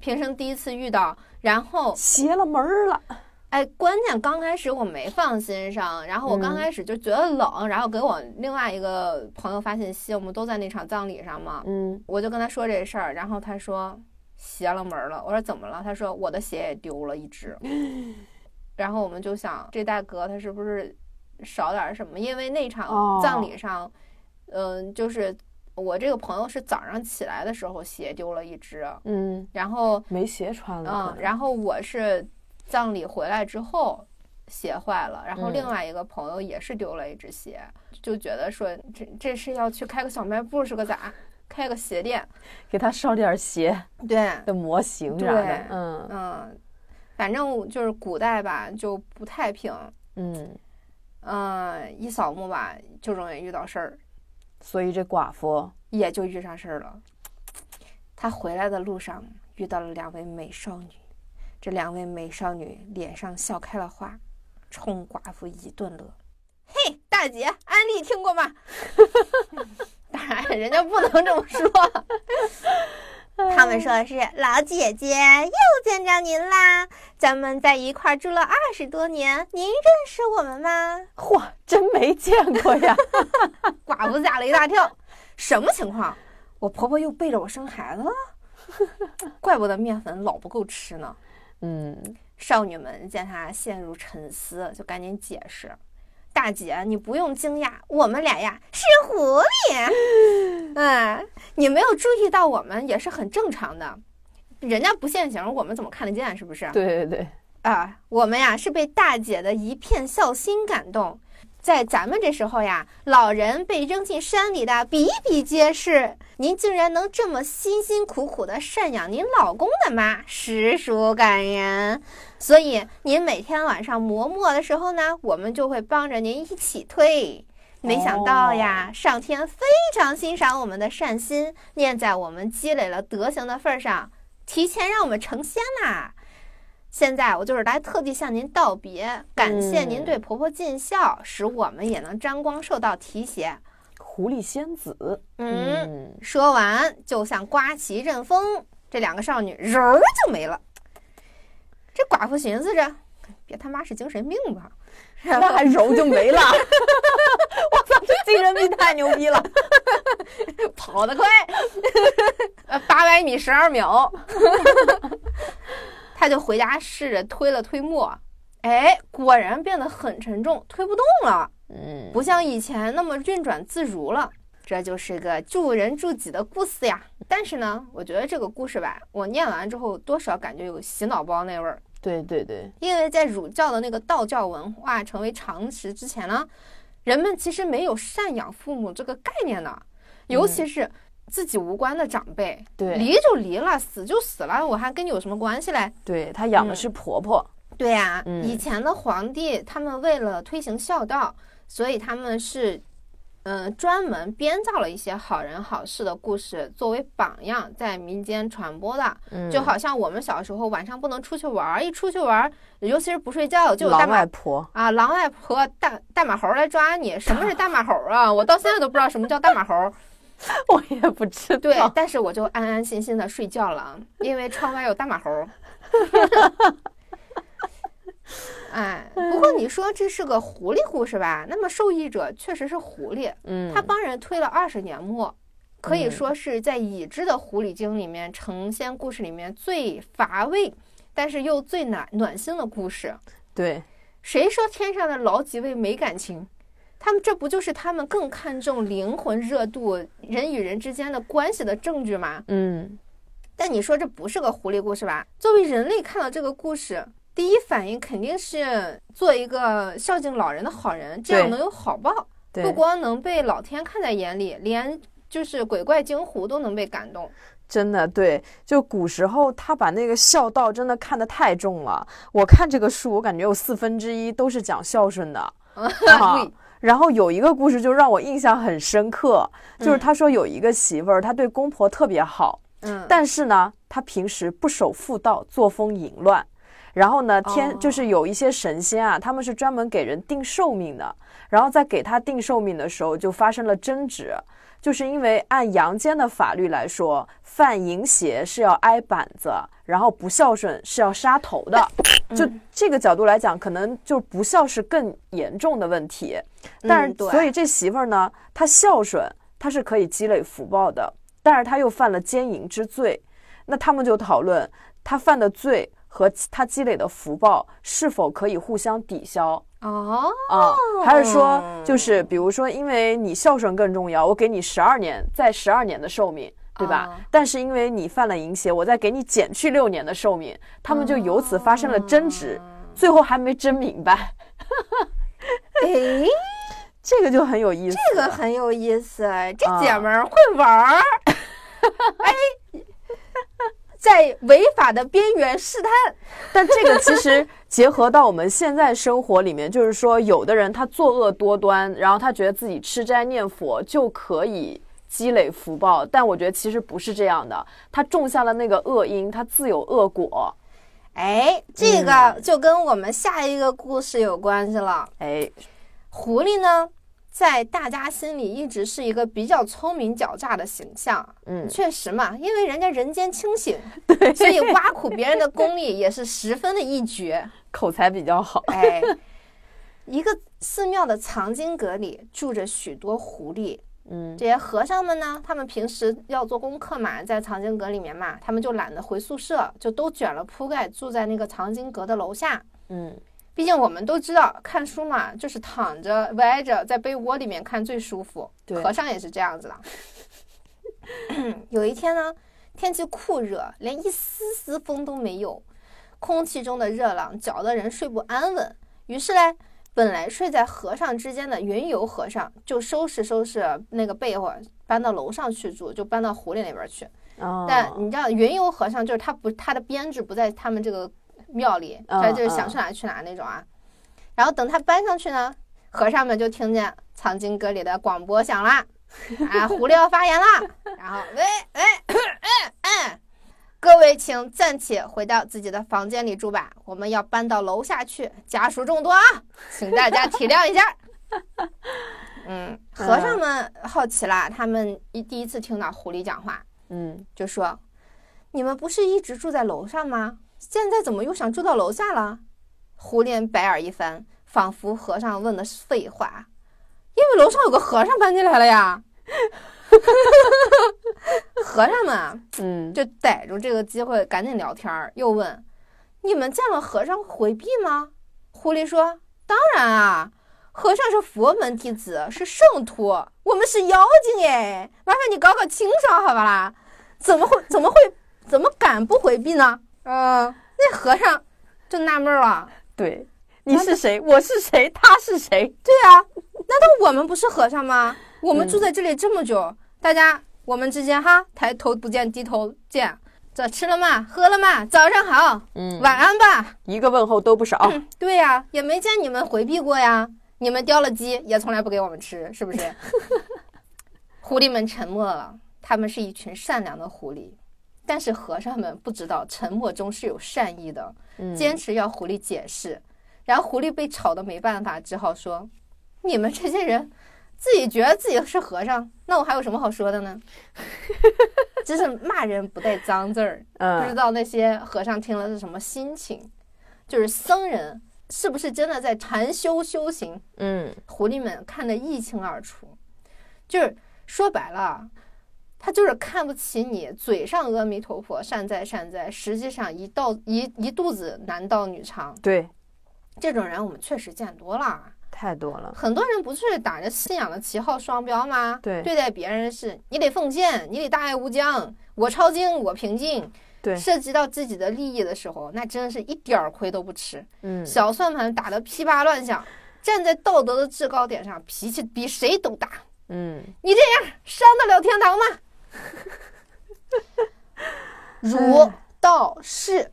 平生第一次遇到，然后邪了门儿了。哎，关键刚开始我没放心上，然后我刚开始就觉得冷，然后给我另外一个朋友发信息，我们都在那场葬礼上嘛，嗯，我就跟他说这事儿，然后他说邪了门了，我说怎么了？他说我的鞋也丢了一只，然后我们就想这大哥他是不是少点什么？因为那场葬礼上，嗯，就是我这个朋友是早上起来的时候鞋丢了一只，嗯，然后没鞋穿了，嗯，然后我是。葬礼回来之后，鞋坏了，然后另外一个朋友也是丢了一只鞋，就觉得说这这是要去开个小卖部是个咋？开个鞋店，给他烧点鞋对的模型啥的，嗯嗯，反正就是古代吧就不太平，嗯嗯，一扫墓吧就容易遇到事儿，所以这寡妇也就遇上事儿了。他回来的路上遇到了两位美少女。这两位美少女脸上笑开了花，冲寡妇一顿乐。嘿，大姐，安利听过吗？当然，人家不能这么说。他们说的是老姐姐又见着您啦，咱们在一块住了二十多年，您认识我们吗？嚯，真没见过呀！寡妇吓了一大跳，什么情况？我婆婆又背着我生孩子了？怪不得面粉老不够吃呢。嗯，少女们见她陷入沉思，就赶紧解释：“大姐，你不用惊讶，我们俩呀是狐狸。嗯，你没有注意到我们也是很正常的，人家不现形，我们怎么看得见？是不是？对对对，啊，我们呀是被大姐的一片孝心感动。”在咱们这时候呀，老人被扔进山里的比比皆是。您竟然能这么辛辛苦苦的赡养您老公的妈，实属感人。所以您每天晚上磨墨的时候呢，我们就会帮着您一起推。没想到呀，上天非常欣赏我们的善心，念在我们积累了德行的份上，提前让我们成仙啦。现在我就是来特地向您道别，感谢您对婆婆尽孝，使我们也能沾光受到提携。狐狸仙子，嗯，说完就像刮起一阵风，这两个少女柔就没了。这寡妇寻思着，别他妈是精神病吧？那还柔就没了？我操，这精神病太牛逼了，跑得快，呃，八百米十二秒。他就回家试着推了推磨，哎，果然变得很沉重，推不动了。嗯，不像以前那么运转自如了。这就是个助人助己的故事呀。但是呢，我觉得这个故事吧，我念完之后多少感觉有洗脑包那味儿。对对对，因为在儒教的那个道教文化成为常识之前呢，人们其实没有赡养父母这个概念的，尤其是。自己无关的长辈，对，离就离了，死就死了，我还跟你有什么关系嘞？对他养的是婆婆，对呀，以前的皇帝他们为了推行孝道，所以他们是，嗯，专门编造了一些好人好事的故事作为榜样，在民间传播的。就好像我们小时候晚上不能出去玩，一出去玩，尤其是不睡觉，就有大外婆啊，狼外婆大大马猴来抓你。什么是 大马猴啊？我到现在都不知道什么叫大马猴。我也不知道，对，但是我就安安心心的睡觉了，因为窗外有大马猴。哎，不过你说这是个狐狸故事吧？那么受益者确实是狐狸，嗯，他帮人推了二十年墨，可以说是在已知的狐狸精里面成仙故事里面最乏味，但是又最暖暖心的故事。对，谁说天上的老几位没感情？他们这不就是他们更看重灵魂热度、人与人之间的关系的证据吗？嗯，但你说这不是个狐狸故事吧？作为人类看到这个故事，第一反应肯定是做一个孝敬老人的好人，这样能有好报。不光能被老天看在眼里，连就是鬼怪惊狐都能被感动。真的，对，就古时候他把那个孝道真的看得太重了。我看这个书，我感觉有四分之一都是讲孝顺的。对。然后有一个故事就让我印象很深刻，就是他说有一个媳妇儿，她对公婆特别好，嗯，但是呢，她平时不守妇道，作风淫乱。然后呢，天就是有一些神仙啊，他们是专门给人定寿命的。然后在给他定寿命的时候，就发生了争执，就是因为按阳间的法律来说，犯淫邪是要挨板子，然后不孝顺是要杀头的。就这个角度来讲，可能就不孝是更严重的问题。但是，所以这媳妇儿呢，她孝顺，她是可以积累福报的。但是她又犯了奸淫之罪，那他们就讨论她犯的罪。和他积累的福报是否可以互相抵消？哦，啊，还是说，就是比如说，因为你孝顺更重要，我给你十二年，再十二年的寿命，对吧？但是因为你犯了淫邪，我再给你减去六年的寿命，他们就由此发生了争执，最后还没争明白。哎，这个就很有意思，这个很有意思，这姐们儿会玩儿。哎。在违法的边缘试探，但这个其实结合到我们现在生活里面，就是说，有的人他作恶多端，然后他觉得自己吃斋念佛就可以积累福报，但我觉得其实不是这样的，他种下了那个恶因，他自有恶果。哎，这个就跟我们下一个故事有关系了。哎，狐狸呢？在大家心里一直是一个比较聪明狡诈的形象，嗯，确实嘛，因为人家人间清醒，对，所以挖苦别人的功力也是十分的一绝，口才比较好。哎，一个寺庙的藏经阁里住着许多狐狸，嗯，这些和尚们呢，他们平时要做功课嘛，在藏经阁里面嘛，他们就懒得回宿舍，就都卷了铺盖住在那个藏经阁的楼下，嗯。毕竟我们都知道，看书嘛，就是躺着歪着在被窝里面看最舒服。和尚也是这样子的。有一天呢，天气酷热，连一丝丝风都没有，空气中的热浪搅得人睡不安稳。于是嘞，本来睡在和尚之间的云游和尚就收拾收拾那个被窝，搬到楼上去住，就搬到湖里那边去。但你知道，云游和尚就是他不，他的编制不在他们这个。庙里，他就是想去哪去哪那种啊。然后等他搬上去呢，和尚们就听见藏经阁里的广播响了，啊，狐狸要发言了。然后，喂，喂，嗯嗯，各位请暂且回到自己的房间里住吧，我们要搬到楼下去，家属众多啊，请大家体谅一下。嗯，和尚们好奇啦，他们一第一次听到狐狸讲话，嗯，就说：“你们不是一直住在楼上吗？”现在怎么又想住到楼下了？胡莲白眼一翻，仿佛和尚问的是废话。因为楼上有个和尚搬进来了呀。和尚们，嗯，就逮住这个机会赶紧聊天儿，又问：“你们见了和尚回避吗？”狐狸说：“当然啊，和尚是佛门弟子，是圣徒，我们是妖精哎，麻烦你搞搞清爽好吧啦？怎么会？怎么会？怎么敢不回避呢？”嗯，那和尚就纳闷了。对，你是谁？我是谁？他是谁？对啊，难道我们不是和尚吗？我们住在这里这么久，大家我们之间哈，抬头不见低头见。这吃了吗？喝了吗？早上好，嗯，晚安吧。一个问候都不少。对呀，也没见你们回避过呀。你们叼了鸡，也从来不给我们吃，是不是？狐狸们沉默了。他们是一群善良的狐狸。但是和尚们不知道沉默中是有善意的，坚持要狐狸解释，然后狐狸被吵得没办法，只好说：“你们这些人自己觉得自己是和尚，那我还有什么好说的呢？” 真是骂人不带脏字儿，不知道那些和尚听了是什么心情。就是僧人是不是真的在禅修修行？嗯，狐狸们看得一清二楚。就是说白了。他就是看不起你，嘴上阿弥陀佛善哉善哉，实际上一道一一肚子男盗女娼。对，这种人我们确实见多了，太多了。很多人不是打着信仰的旗号双标吗？对，对待别人是你得奉献，你得大爱无疆，我抄经我平静。对，涉及到自己的利益的时候，那真的是一点儿亏都不吃。嗯，小算盘打得噼啪乱响，站在道德的制高点上，脾气比谁都大。嗯，你这样上得了天堂吗？儒道释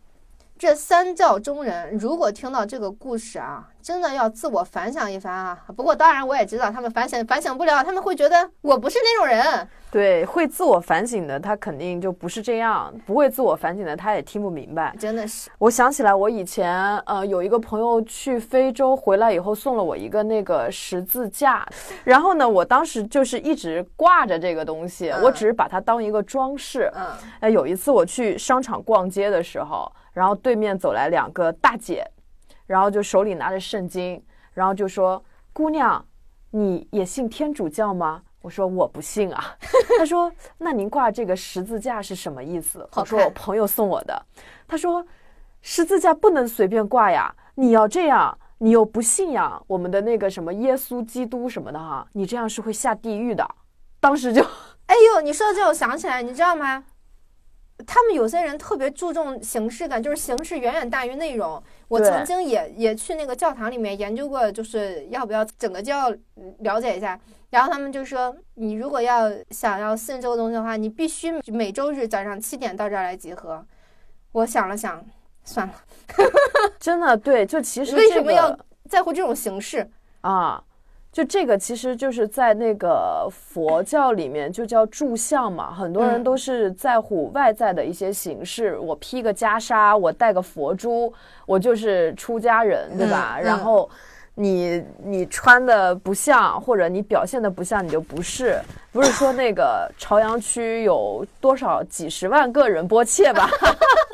这三教中人如果听到这个故事啊，真的要自我反省一番啊。不过当然我也知道他们反省反省不了，他们会觉得我不是那种人。对，会自我反省的他肯定就不是这样，不会自我反省的他也听不明白。真的是，我想起来我以前呃有一个朋友去非洲回来以后送了我一个那个十字架，然后呢我当时就是一直挂着这个东西，我只是把它当一个装饰。嗯，哎，有一次我去商场逛街的时候。然后对面走来两个大姐，然后就手里拿着圣经，然后就说：“姑娘，你也信天主教吗？”我说：“我不信啊。” 他说：“那您挂这个十字架是什么意思？”我说：“我朋友送我的。”他说：“十字架不能随便挂呀，你要这样，你又不信仰我们的那个什么耶稣基督什么的哈，你这样是会下地狱的。”当时就，哎呦，你说的这，我想起来，你知道吗？他们有些人特别注重形式感，就是形式远远大于内容。我曾经也也去那个教堂里面研究过，就是要不要整个教了解一下。然后他们就说，你如果要想要信这个东西的话，你必须每周日早上七点到这儿来集合。我想了想，算了。真的对，就其实为什么要在乎这种形式啊？就这个其实就是在那个佛教里面就叫住相嘛，很多人都是在乎外在的一些形式。我披个袈裟，我戴个佛珠，我就是出家人，对吧？然后你你穿的不像，或者你表现的不像，你就不是。不是说那个朝阳区有多少几十万个人波切吧？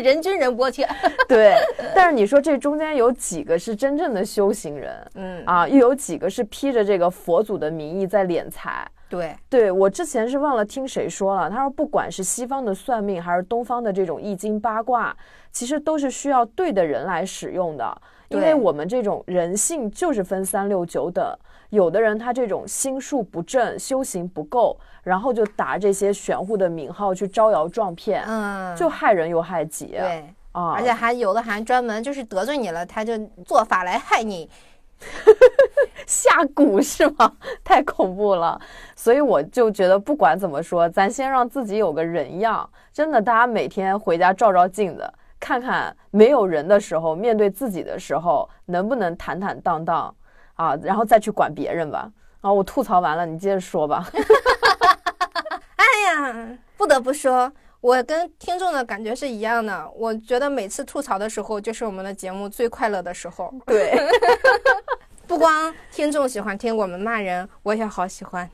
人均人波切，对，但是你说这中间有几个是真正的修行人？嗯啊，又有几个是披着这个佛祖的名义在敛财？对，对我之前是忘了听谁说了，他说不管是西方的算命还是东方的这种易经八卦，其实都是需要对的人来使用的，因为我们这种人性就是分三六九等。有的人他这种心术不正，修行不够，然后就打这些玄乎的名号去招摇撞骗，嗯，就害人又害己，对啊，而且还有的还专门就是得罪你了，他就做法来害你，下蛊是吗？太恐怖了，所以我就觉得不管怎么说，咱先让自己有个人样，真的，大家每天回家照照镜子，看看没有人的时候，面对自己的时候，能不能坦坦荡荡。啊，然后再去管别人吧。啊，我吐槽完了，你接着说吧。哎呀，不得不说，我跟听众的感觉是一样的。我觉得每次吐槽的时候，就是我们的节目最快乐的时候。对。不光听众喜欢听我们骂人，我也好喜欢。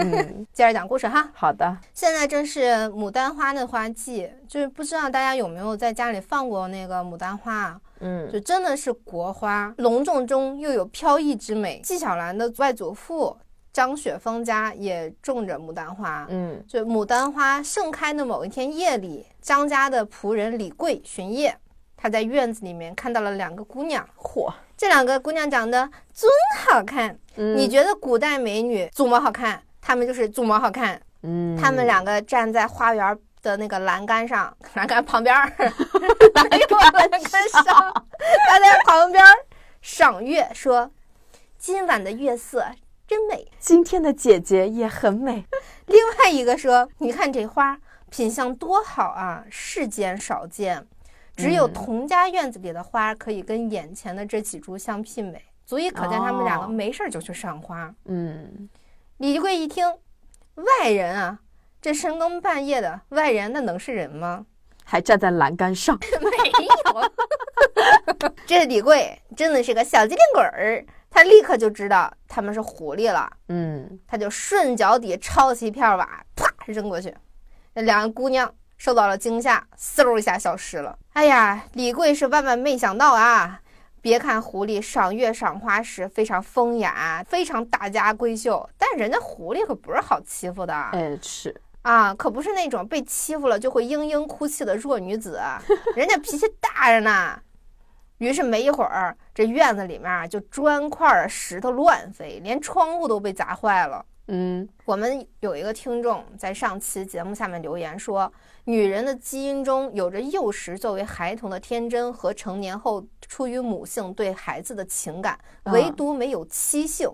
嗯，接着讲故事哈。好的。现在正是牡丹花的花季，就是不知道大家有没有在家里放过那个牡丹花？嗯，就真的是国花，隆重中又有飘逸之美。纪晓岚的外祖父张雪峰家也种着牡丹花。嗯，就牡丹花盛开的某一天夜里，张家的仆人李贵巡夜，他在院子里面看到了两个姑娘。嚯！这两个姑娘长得真好看，你觉得古代美女祖母好看，她们就是祖母好看。嗯，她们两个站在花园的那个栏杆上，栏杆旁边儿，栏杆上，他在旁边赏月，说：“今晚的月色真美，今天的姐姐也很美。”另外一个说：“你看这花品相多好啊，世间少见。”只有童家院子里的花可以跟眼前的这几株相媲美，足以可见他们两个没事儿就去赏花。嗯，李贵一听，外人啊，这深更半夜的外人，那能是人吗？还站在栏杆上？没有，这李贵真的是个小机灵鬼儿，他立刻就知道他们是狐狸了。嗯，他就顺脚底抄起一片瓦，啪扔过去，那两个姑娘。受到了惊吓，嗖一下消失了。哎呀，李贵是万万没想到啊！别看狐狸赏月赏花时非常风雅，非常大家闺秀，但人家狐狸可不是好欺负的。哎，是啊，可不是那种被欺负了就会嘤嘤哭泣的弱女子，人家脾气大着呢。于是没一会儿，这院子里面就砖块、石头乱飞，连窗户都被砸坏了。嗯，我们有一个听众在上期节目下面留言说。女人的基因中有着幼时作为孩童的天真和成年后出于母性对孩子的情感，唯独没有妻性。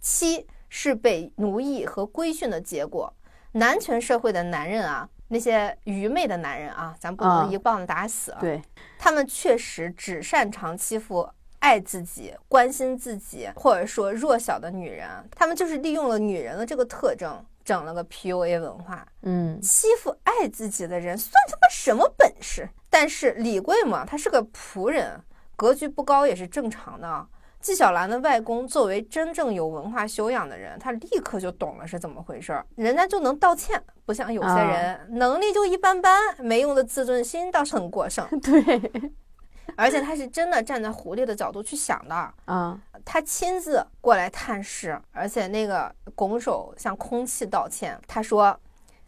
妻是被奴役和规训的结果。男权社会的男人啊，那些愚昧的男人啊，咱不能一棒子打死。对，他们确实只擅长欺负爱自己、关心自己或者说弱小的女人。他们就是利用了女人的这个特征，整了个 PUA 文化。嗯，欺负爱自己的人算他妈什么本事？但是李贵嘛，他是个仆人，格局不高也是正常的。纪晓岚的外公作为真正有文化修养的人，他立刻就懂了是怎么回事儿，人家就能道歉，不像有些人能力就一般般，没用的自尊心倒是很过剩。对，而且他是真的站在狐狸的角度去想的 啊，他亲自过来探视，而且那个拱手向空气道歉。他说：“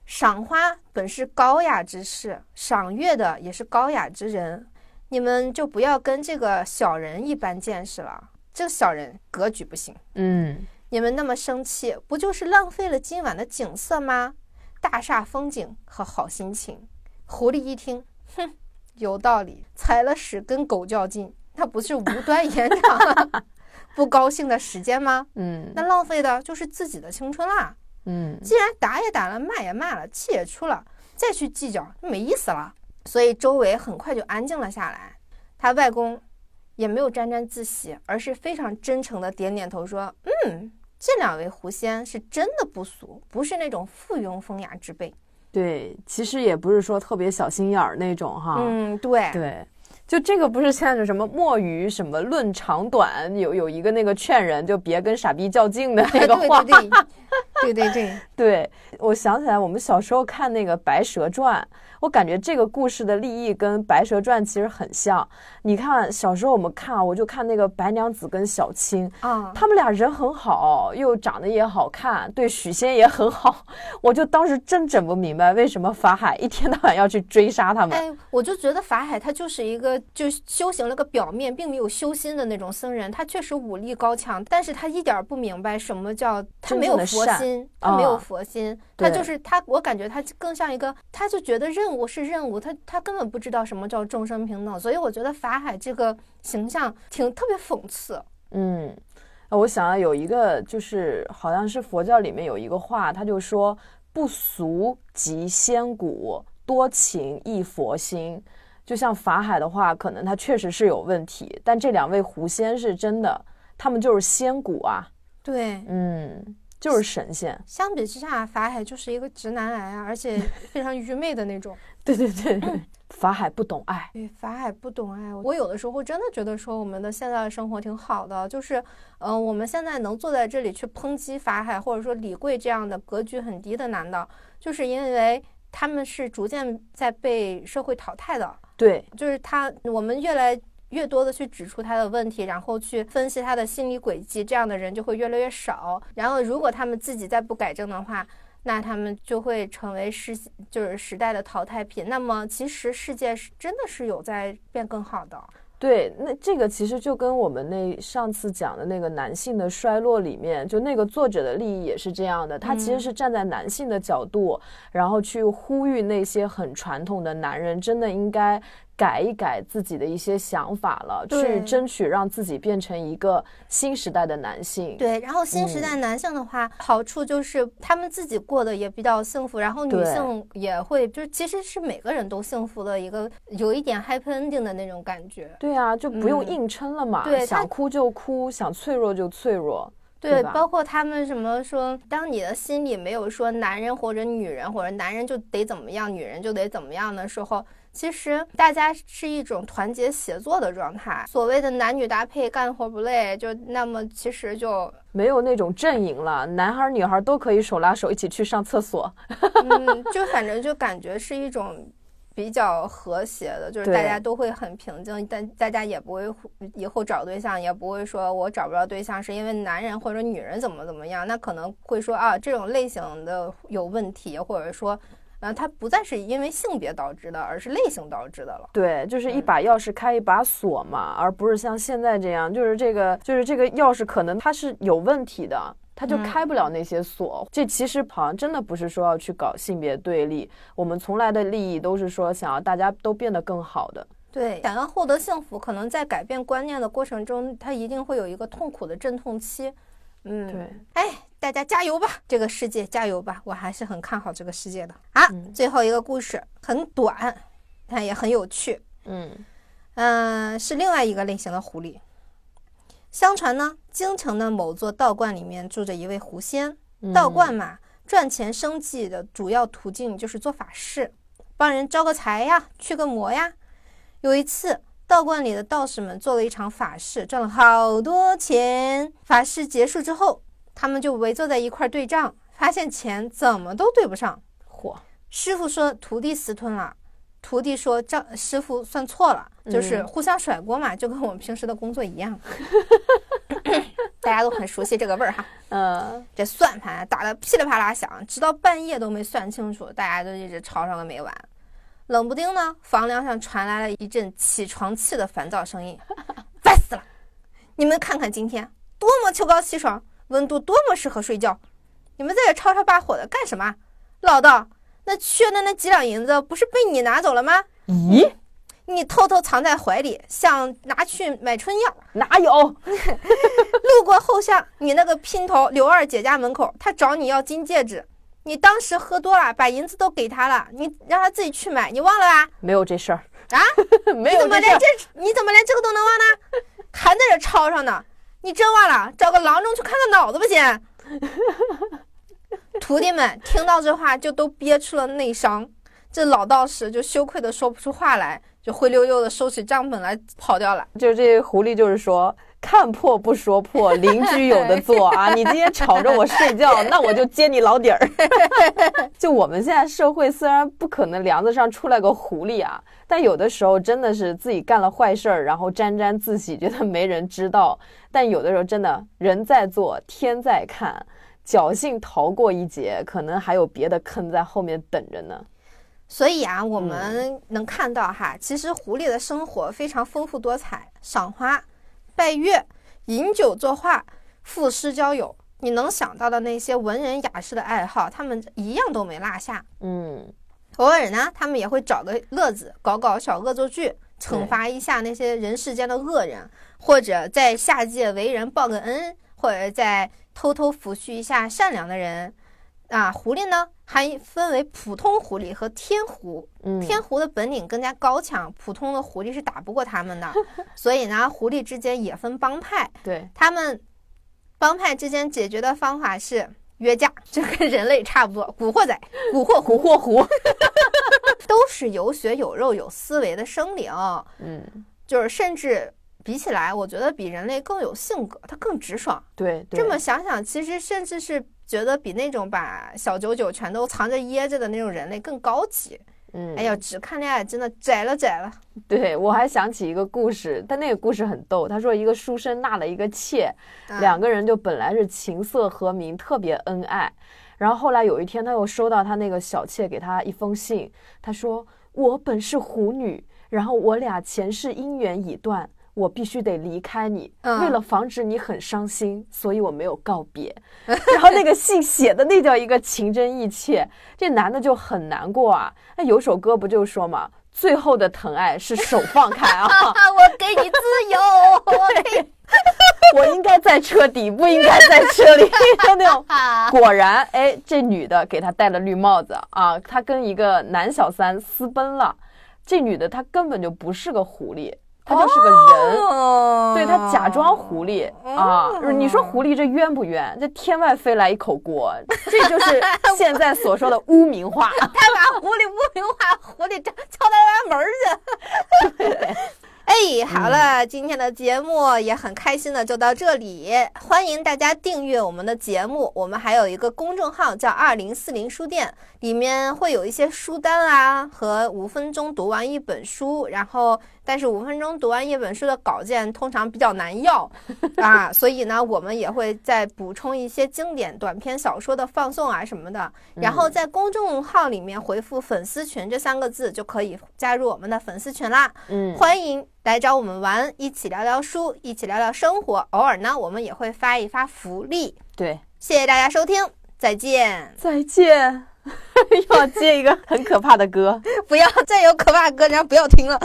赏花本是高雅之事，赏月的也是高雅之人，你们就不要跟这个小人一般见识了。”这个小人格局不行，嗯，你们那么生气，不就是浪费了今晚的景色吗？大煞风景和好心情。狐狸一听，哼，有道理，踩了屎跟狗较劲，那不是无端延长 不高兴的时间吗？嗯，那浪费的就是自己的青春啦。嗯，既然打也打了，骂也骂了，气也出了，再去计较就没意思了。所以周围很快就安静了下来。他外公。也没有沾沾自喜，而是非常真诚的点点头，说：“嗯，这两位狐仙是真的不俗，不是那种附庸风雅之辈。对，其实也不是说特别小心眼儿那种哈。嗯，对对，就这个不是现在什么墨鱼什么论长短，有有一个那个劝人就别跟傻逼较劲的那个 话。对对对，对对对 对我想起来，我们小时候看那个《白蛇传》。我感觉这个故事的立意跟《白蛇传》其实很像。你看，小时候我们看，我就看那个白娘子跟小青啊，他们俩人很好，又长得也好看，对许仙也很好。我就当时真整不明白，为什么法海一天到晚要去追杀他们。哎，我就觉得法海他就是一个就修行了个表面，并没有修心的那种僧人。他确实武力高强，但是他一点不明白什么叫他没有佛心，他没有佛心，他就是他。我感觉他更像一个，他就觉得任。务是任务，他他根本不知道什么叫众生平等，所以我觉得法海这个形象挺特别讽刺。嗯，我想要有一个，就是好像是佛教里面有一个话，他就说不俗即仙骨，多情亦佛心。就像法海的话，可能他确实是有问题，但这两位狐仙是真的，他们就是仙骨啊。对，嗯。就是神仙。相比之下，法海就是一个直男癌啊，而且 非常愚昧的那种。对对对对，法海不懂爱。对，法海不懂爱。我有的时候真的觉得说，我们的现在的生活挺好的，就是，嗯，我们现在能坐在这里去抨击法海，或者说李贵这样的格局很低的男的，就是因为他们是逐渐在被社会淘汰的。对，就是他，我们越来。越多的去指出他的问题，然后去分析他的心理轨迹，这样的人就会越来越少。然后，如果他们自己再不改正的话，那他们就会成为时就是时代的淘汰品。那么，其实世界是真的是有在变更好的。对，那这个其实就跟我们那上次讲的那个男性的衰落里面，就那个作者的利益也是这样的。他其实是站在男性的角度，然后去呼吁那些很传统的男人，真的应该。改一改自己的一些想法了，去争取让自己变成一个新时代的男性。对，然后新时代男性的话，好处就是他们自己过得也比较幸福，然后女性也会，就是其实是每个人都幸福的一个，有一点 happy ending 的那种感觉。对啊，就不用硬撑了嘛，对，想哭就哭，想脆弱就脆弱。对，包括他们什么说，当你的心里没有说男人或者女人，或者男人就得怎么样，女人就得怎么样的时候。其实大家是一种团结协作的状态，所谓的男女搭配，干活不累，就那么其实就没有那种阵营了，男孩女孩都可以手拉手一起去上厕所，嗯，就反正就感觉是一种比较和谐的，就是大家都会很平静，但大家也不会以后找对象也不会说我找不着对象是因为男人或者女人怎么怎么样，那可能会说啊这种类型的有问题，或者说。啊，它不再是因为性别导致的，而是类型导致的了。对，就是一把钥匙开一把锁嘛，而不是像现在这样，就是这个，就是这个钥匙可能它是有问题的，它就开不了那些锁。这其实好像真的不是说要去搞性别对立，我们从来的利益都是说想要大家都变得更好的。对，想要获得幸福，可能在改变观念的过程中，它一定会有一个痛苦的阵痛期。嗯，对，哎。大家加油吧，这个世界加油吧，我还是很看好这个世界的啊。最后一个故事很短，但也很有趣。嗯嗯，是另外一个类型的狐狸。相传呢，京城的某座道观里面住着一位狐仙。道观嘛，赚钱生计的主要途径就是做法事，帮人招个财呀，驱个魔呀。有一次，道观里的道士们做了一场法事，赚了好多钱。法事结束之后，他们就围坐在一块对账，发现钱怎么都对不上。嚯！师傅说徒弟私吞了，徒弟说账师傅算错了，就是互相甩锅嘛，就跟我们平时的工作一样。大家都很熟悉这个味儿哈。嗯，这算盘打得噼里啪啦响，直到半夜都没算清楚，大家都一直吵吵个没完。冷不丁呢，房梁上传来了一阵起床气的烦躁声音：“ 烦死了！你们看看今天多么秋高气爽，温度多么适合睡觉，你们在这吵吵把火的干什么？老道，那缺的那几两银子不是被你拿走了吗？咦，你偷偷藏在怀里，想拿去买春药？哪有？路过后巷，你那个姘头刘二姐家门口，她找你要金戒指。”你当时喝多了，把银子都给他了，你让他自己去买，你忘了啊？没有这事儿啊？没有这事？你怎么连这你怎么连这个都能忘呢？还在这吵吵呢？你真忘了？找个郎中去看看脑子不行？徒弟们听到这话就都憋出了内伤，这老道士就羞愧的说不出话来，就灰溜溜的收起账本来跑掉了。就这狐狸就是说。看破不说破，邻居有的做啊！你今天吵着我睡觉，那我就揭你老底儿。就我们现在社会，虽然不可能梁子上出来个狐狸啊，但有的时候真的是自己干了坏事儿，然后沾沾自喜，觉得没人知道。但有的时候真的人在做，天在看，侥幸逃过一劫，可能还有别的坑在后面等着呢。所以啊，我们能看到哈，其实狐狸的生活非常丰富多彩，赏花。拜月、饮酒作画、赋诗交友，你能想到的那些文人雅士的爱好，他们一样都没落下。嗯，偶尔呢，他们也会找个乐子，搞搞小恶作剧，惩罚一下那些人世间的恶人，或者在下界为人报个恩，或者在偷偷抚恤一下善良的人。啊，狐狸呢还分为普通狐狸和天狐。嗯，天狐的本领更加高强，普通的狐狸是打不过他们的。所以呢，狐狸之间也分帮派。对，他们帮派之间解决的方法是约架，就跟人类差不多。古惑仔、古惑狐、惑狐，都是有血有肉、有思维的生灵。嗯，就是甚至比起来，我觉得比人类更有性格，它更直爽。对，这么想想，其实甚至是。觉得比那种把小九九全都藏着掖着的那种人类更高级。嗯，哎呀，只看恋爱真的窄了窄了。对我还想起一个故事，但那个故事很逗。他说一个书生纳了一个妾，两个人就本来是琴瑟和鸣，特别恩爱。然后后来有一天，他又收到他那个小妾给他一封信，他说：“我本是狐女，然后我俩前世姻缘已断。”我必须得离开你，为了防止你很伤心，所以我没有告别。然后那个信写的那叫一个情真意切，这男的就很难过啊。那有首歌不就说嘛，最后的疼爱是手放开啊。我给你自由，我给，我应该在车底，不应该在车里。那种果然，哎，这女的给他戴了绿帽子啊，他跟一个男小三私奔了。这女的她根本就不是个狐狸。他就是个人，对他假装狐狸啊！你说狐狸这冤不冤？这天外飞来一口锅，这就是现在所说的污名化。他把狐狸污名化，狐狸敲敲他家门去。哎，好了，今天的节目也很开心的就到这里，欢迎大家订阅我们的节目。我们还有一个公众号叫二零四零书店，里面会有一些书单啊和五分钟读完一本书，然后。但是五分钟读完一本书的稿件通常比较难要啊，所以呢，我们也会再补充一些经典短篇小说的放送啊什么的。然后在公众号里面回复“粉丝群”这三个字，就可以加入我们的粉丝群啦。嗯，欢迎来找我们玩，一起聊聊书，一起聊聊生活。偶尔呢，我们也会发一发福利。对，谢谢大家收听，再见，再见。要接一个很可怕的歌。不要再有可怕的歌人家不要听了？